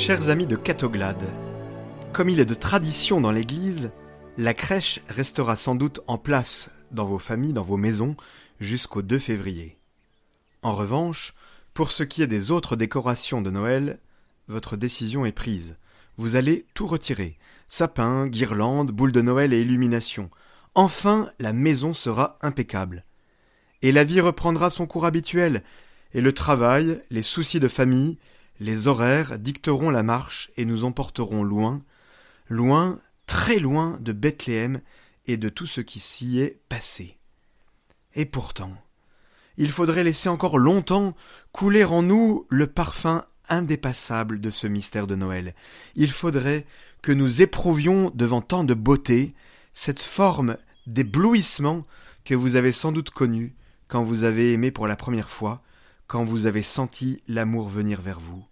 Chers amis de Catoglade, comme il est de tradition dans l'Église, la crèche restera sans doute en place dans vos familles, dans vos maisons, jusqu'au 2 février. En revanche, pour ce qui est des autres décorations de Noël, votre décision est prise. Vous allez tout retirer. Sapin, guirlandes, boules de Noël et illumination. Enfin, la maison sera impeccable. Et la vie reprendra son cours habituel, et le travail, les soucis de famille, les horaires dicteront la marche et nous emporteront loin, loin, très loin de Bethléem et de tout ce qui s'y est passé. Et pourtant, il faudrait laisser encore longtemps couler en nous le parfum indépassable de ce mystère de Noël. Il faudrait que nous éprouvions devant tant de beauté cette forme d'éblouissement que vous avez sans doute connue quand vous avez aimé pour la première fois, quand vous avez senti l'amour venir vers vous.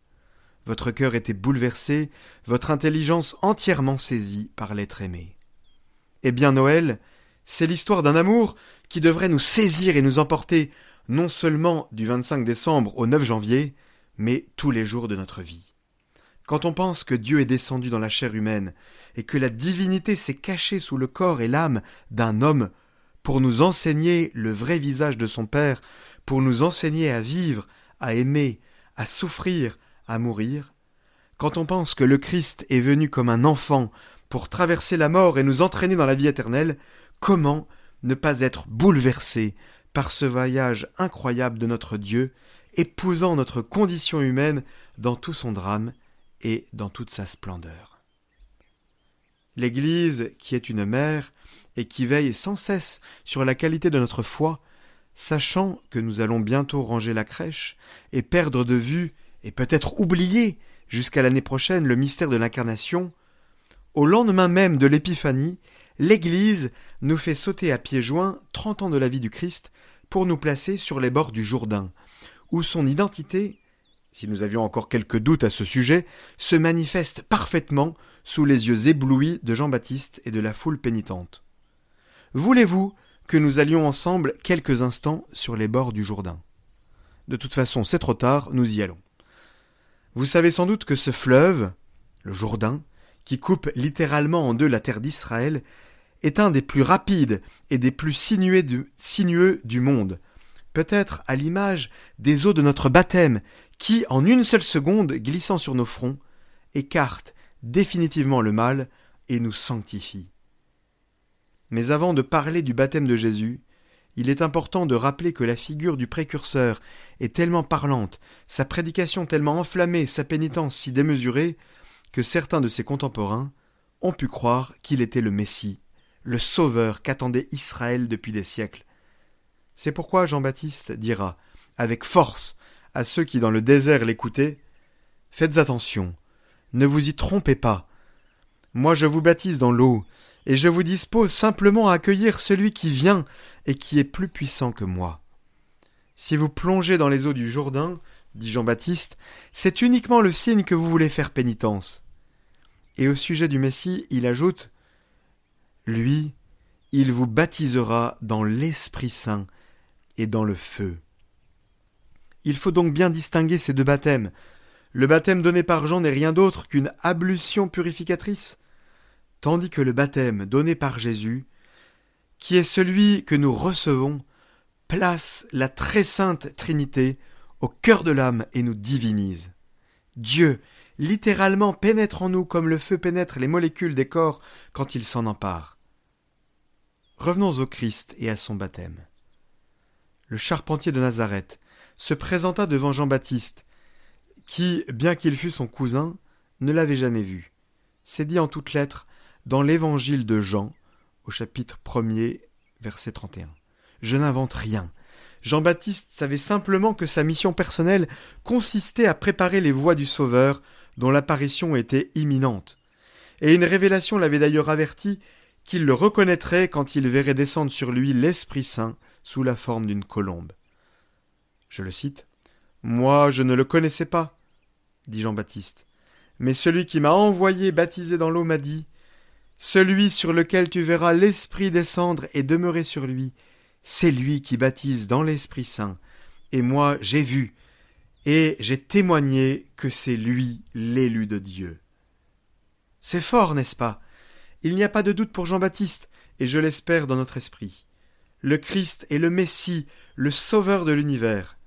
Votre cœur était bouleversé, votre intelligence entièrement saisie par l'être aimé. Eh bien Noël, c'est l'histoire d'un amour qui devrait nous saisir et nous emporter non seulement du 25 décembre au 9 janvier, mais tous les jours de notre vie. Quand on pense que Dieu est descendu dans la chair humaine, et que la divinité s'est cachée sous le corps et l'âme d'un homme pour nous enseigner le vrai visage de son Père, pour nous enseigner à vivre, à aimer, à souffrir, à mourir, quand on pense que le Christ est venu comme un enfant pour traverser la mort et nous entraîner dans la vie éternelle, comment ne pas être bouleversé par ce voyage incroyable de notre Dieu, épousant notre condition humaine dans tout son drame et dans toute sa splendeur. L'Église, qui est une mère et qui veille sans cesse sur la qualité de notre foi, sachant que nous allons bientôt ranger la crèche et perdre de vue et peut-être oublier jusqu'à l'année prochaine le mystère de l'incarnation, au lendemain même de l'Épiphanie, l'Église nous fait sauter à pieds joints trente ans de la vie du Christ pour nous placer sur les bords du Jourdain, où son identité, si nous avions encore quelques doutes à ce sujet, se manifeste parfaitement sous les yeux éblouis de Jean-Baptiste et de la foule pénitente. Voulez-vous que nous allions ensemble quelques instants sur les bords du Jourdain? De toute façon, c'est trop tard, nous y allons. Vous savez sans doute que ce fleuve, le Jourdain, qui coupe littéralement en deux la terre d'Israël, est un des plus rapides et des plus sinueux du, monde, peut-être à l'image des eaux de notre baptême, qui, en une seule seconde, glissant sur nos fronts, écartent définitivement le mal et nous sanctifient. Mais avant de parler du baptême de Jésus, il est important de rappeler que la figure du précurseur est tellement parlante, sa prédication tellement enflammée, sa pénitence si démesurée, que certains de ses contemporains ont pu croire qu'il était le Messie, le Sauveur qu'attendait Israël depuis des siècles. C'est pourquoi Jean-Baptiste dira, avec force, à ceux qui dans le désert l'écoutaient, Faites attention, ne vous y trompez pas. Moi je vous baptise dans l'eau, et je vous dispose simplement à accueillir celui qui vient et qui est plus puissant que moi. Si vous plongez dans les eaux du Jourdain, dit Jean-Baptiste, c'est uniquement le signe que vous voulez faire pénitence. Et au sujet du Messie, il ajoute Lui, il vous baptisera dans l'Esprit Saint et dans le feu. Il faut donc bien distinguer ces deux baptêmes. Le baptême donné par Jean n'est rien d'autre qu'une ablution purificatrice, tandis que le baptême donné par Jésus, qui est celui que nous recevons, place la très sainte Trinité au cœur de l'âme et nous divinise. Dieu, littéralement, pénètre en nous comme le feu pénètre les molécules des corps quand il s'en empare. Revenons au Christ et à son baptême. Le charpentier de Nazareth se présenta devant Jean-Baptiste, qui, bien qu'il fût son cousin, ne l'avait jamais vu. C'est dit en toutes lettres dans l'évangile de Jean, au chapitre 1er, verset 31. Je n'invente rien. Jean-Baptiste savait simplement que sa mission personnelle consistait à préparer les voies du Sauveur, dont l'apparition était imminente. Et une révélation l'avait d'ailleurs averti qu'il le reconnaîtrait quand il verrait descendre sur lui l'Esprit Saint sous la forme d'une colombe. Je le cite. Moi, je ne le connaissais pas, dit Jean-Baptiste. Mais celui qui m'a envoyé baptiser dans l'eau m'a dit celui sur lequel tu verras l'Esprit descendre et demeurer sur lui, c'est lui qui baptise dans l'Esprit Saint. Et moi j'ai vu, et j'ai témoigné que c'est lui l'élu de Dieu. C'est fort, n'est-ce pas? Il n'y a pas de doute pour Jean-Baptiste, et je l'espère dans notre esprit. Le Christ est le Messie, le Sauveur de l'univers.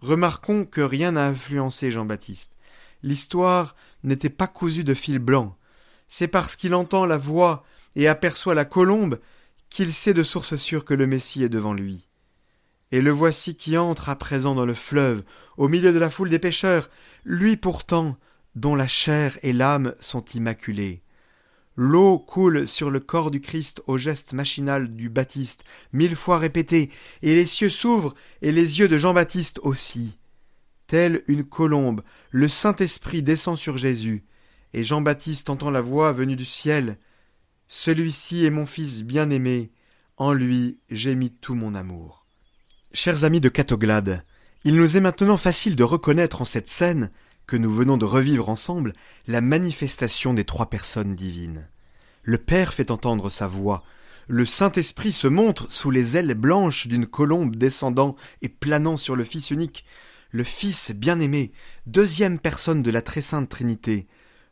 Remarquons que rien n'a influencé Jean-Baptiste. L'histoire n'était pas cousue de fil blanc. C'est parce qu'il entend la voix et aperçoit la colombe qu'il sait de source sûre que le Messie est devant lui. Et le voici qui entre à présent dans le fleuve, au milieu de la foule des pêcheurs, lui pourtant dont la chair et l'âme sont immaculées. L'eau coule sur le corps du Christ au geste machinal du Baptiste, mille fois répété, et les cieux s'ouvrent, et les yeux de Jean-Baptiste aussi. Telle une colombe, le Saint-Esprit descend sur Jésus, et Jean-Baptiste entend la voix venue du ciel. Celui-ci est mon Fils bien-aimé, en lui j'ai mis tout mon amour. Chers amis de Catoglade, il nous est maintenant facile de reconnaître en cette scène, que nous venons de revivre ensemble, la manifestation des trois personnes divines. Le Père fait entendre sa voix, le Saint-Esprit se montre sous les ailes blanches d'une colombe descendant et planant sur le Fils unique, le Fils bien-aimé, deuxième personne de la très sainte Trinité,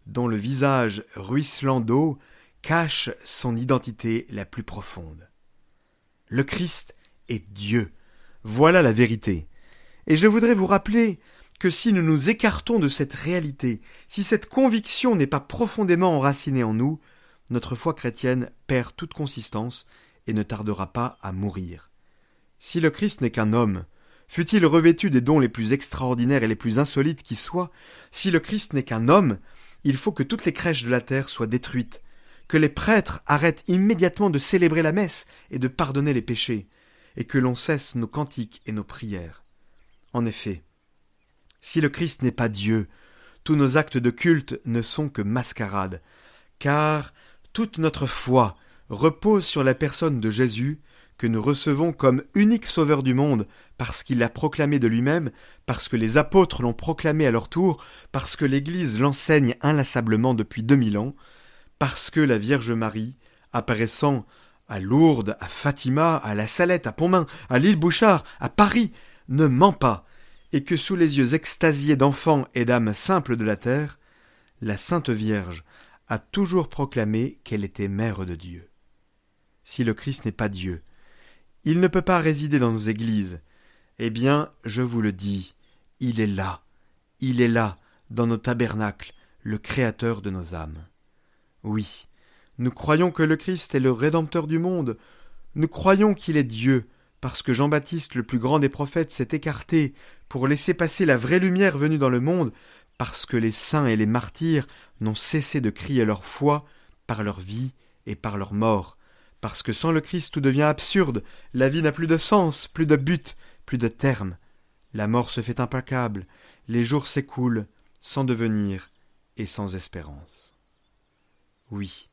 dont le visage ruisselant d'eau cache son identité la plus profonde. Le Christ est Dieu, voilà la vérité. Et je voudrais vous rappeler que si nous nous écartons de cette réalité, si cette conviction n'est pas profondément enracinée en nous, notre foi chrétienne perd toute consistance et ne tardera pas à mourir. Si le Christ n'est qu'un homme, fût-il revêtu des dons les plus extraordinaires et les plus insolites qui soient, si le Christ n'est qu'un homme, il faut que toutes les crèches de la terre soient détruites, que les prêtres arrêtent immédiatement de célébrer la messe et de pardonner les péchés, et que l'on cesse nos cantiques et nos prières. En effet, si le Christ n'est pas Dieu, tous nos actes de culte ne sont que mascarades, car toute notre foi repose sur la personne de Jésus que nous recevons comme unique sauveur du monde, parce qu'il l'a proclamé de lui-même, parce que les apôtres l'ont proclamé à leur tour, parce que l'Église l'enseigne inlassablement depuis deux mille ans, parce que la Vierge Marie, apparaissant à Lourdes, à Fatima, à la Salette, à Pontmain, à l'île Bouchard, à Paris, ne ment pas, et que sous les yeux extasiés d'enfants et d'âmes simples de la terre, la Sainte Vierge a toujours proclamé qu'elle était mère de Dieu. Si le Christ n'est pas Dieu, il ne peut pas résider dans nos églises. Eh bien, je vous le dis, il est là, il est là, dans nos tabernacles, le Créateur de nos âmes. Oui, nous croyons que le Christ est le Rédempteur du monde. Nous croyons qu'il est Dieu, parce que Jean-Baptiste, le plus grand des prophètes, s'est écarté pour laisser passer la vraie lumière venue dans le monde, parce que les saints et les martyrs n'ont cessé de crier leur foi par leur vie et par leur mort, parce que sans le Christ tout devient absurde, la vie n'a plus de sens, plus de but, plus de terme. La mort se fait implacable, les jours s'écoulent, sans devenir et sans espérance. Oui,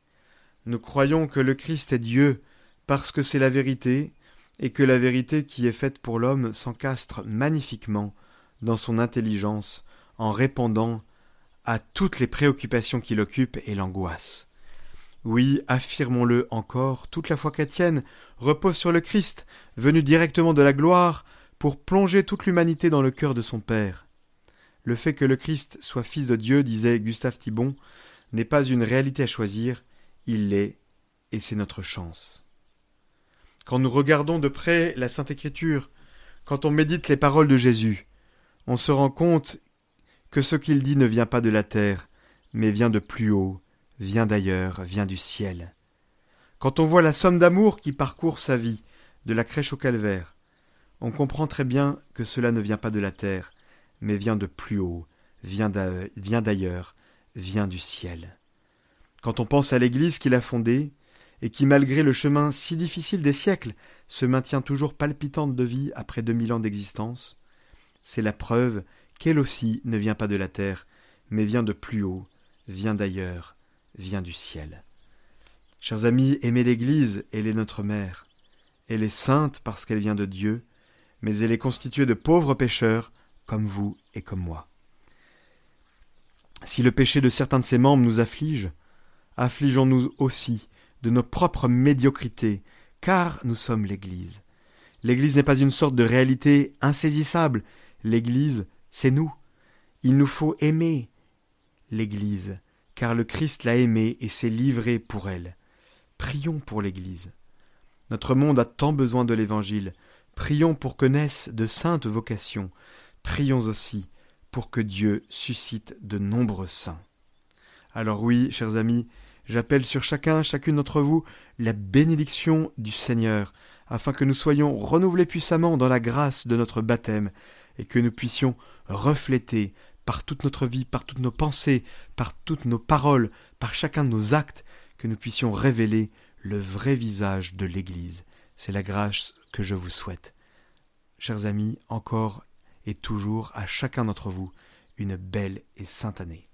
nous croyons que le Christ est Dieu parce que c'est la vérité, et que la vérité qui est faite pour l'homme s'encastre magnifiquement dans son intelligence en répondant à toutes les préoccupations qui l'occupent et l'angoissent. Oui, affirmons-le encore, toute la foi chrétienne repose sur le Christ, venu directement de la gloire, pour plonger toute l'humanité dans le cœur de son Père. Le fait que le Christ soit fils de Dieu, disait Gustave Thibon, n'est pas une réalité à choisir, il l'est, et c'est notre chance. Quand nous regardons de près la Sainte Écriture, quand on médite les paroles de Jésus, on se rend compte que ce qu'il dit ne vient pas de la terre, mais vient de plus haut, vient d'ailleurs, vient du ciel. Quand on voit la somme d'amour qui parcourt sa vie, de la crèche au calvaire, on comprend très bien que cela ne vient pas de la terre, mais vient de plus haut, vient d'ailleurs, vient du ciel. Quand on pense à l'Église qu'il a fondée, et qui, malgré le chemin si difficile des siècles, se maintient toujours palpitante de vie après deux mille ans d'existence, c'est la preuve qu'elle aussi ne vient pas de la terre, mais vient de plus haut, vient d'ailleurs, vient du ciel. Chers amis, aimez l'Église, elle est notre mère. Elle est sainte parce qu'elle vient de Dieu, mais elle est constituée de pauvres pécheurs, comme vous et comme moi. Si le péché de certains de ses membres nous afflige, affligeons-nous aussi de nos propres médiocrités, car nous sommes l'Église. L'Église n'est pas une sorte de réalité insaisissable, l'Église, c'est nous. Il nous faut aimer l'Église, car le Christ l'a aimée et s'est livré pour elle. Prions pour l'Église. Notre monde a tant besoin de l'Évangile. Prions pour que naissent de saintes vocations. Prions aussi pour que Dieu suscite de nombreux saints. Alors oui, chers amis, j'appelle sur chacun, chacune d'entre vous, la bénédiction du Seigneur, afin que nous soyons renouvelés puissamment dans la grâce de notre baptême, et que nous puissions refléter par toute notre vie, par toutes nos pensées, par toutes nos paroles, par chacun de nos actes, que nous puissions révéler le vrai visage de l'Église. C'est la grâce que je vous souhaite. Chers amis, encore et toujours à chacun d'entre vous, une belle et sainte année.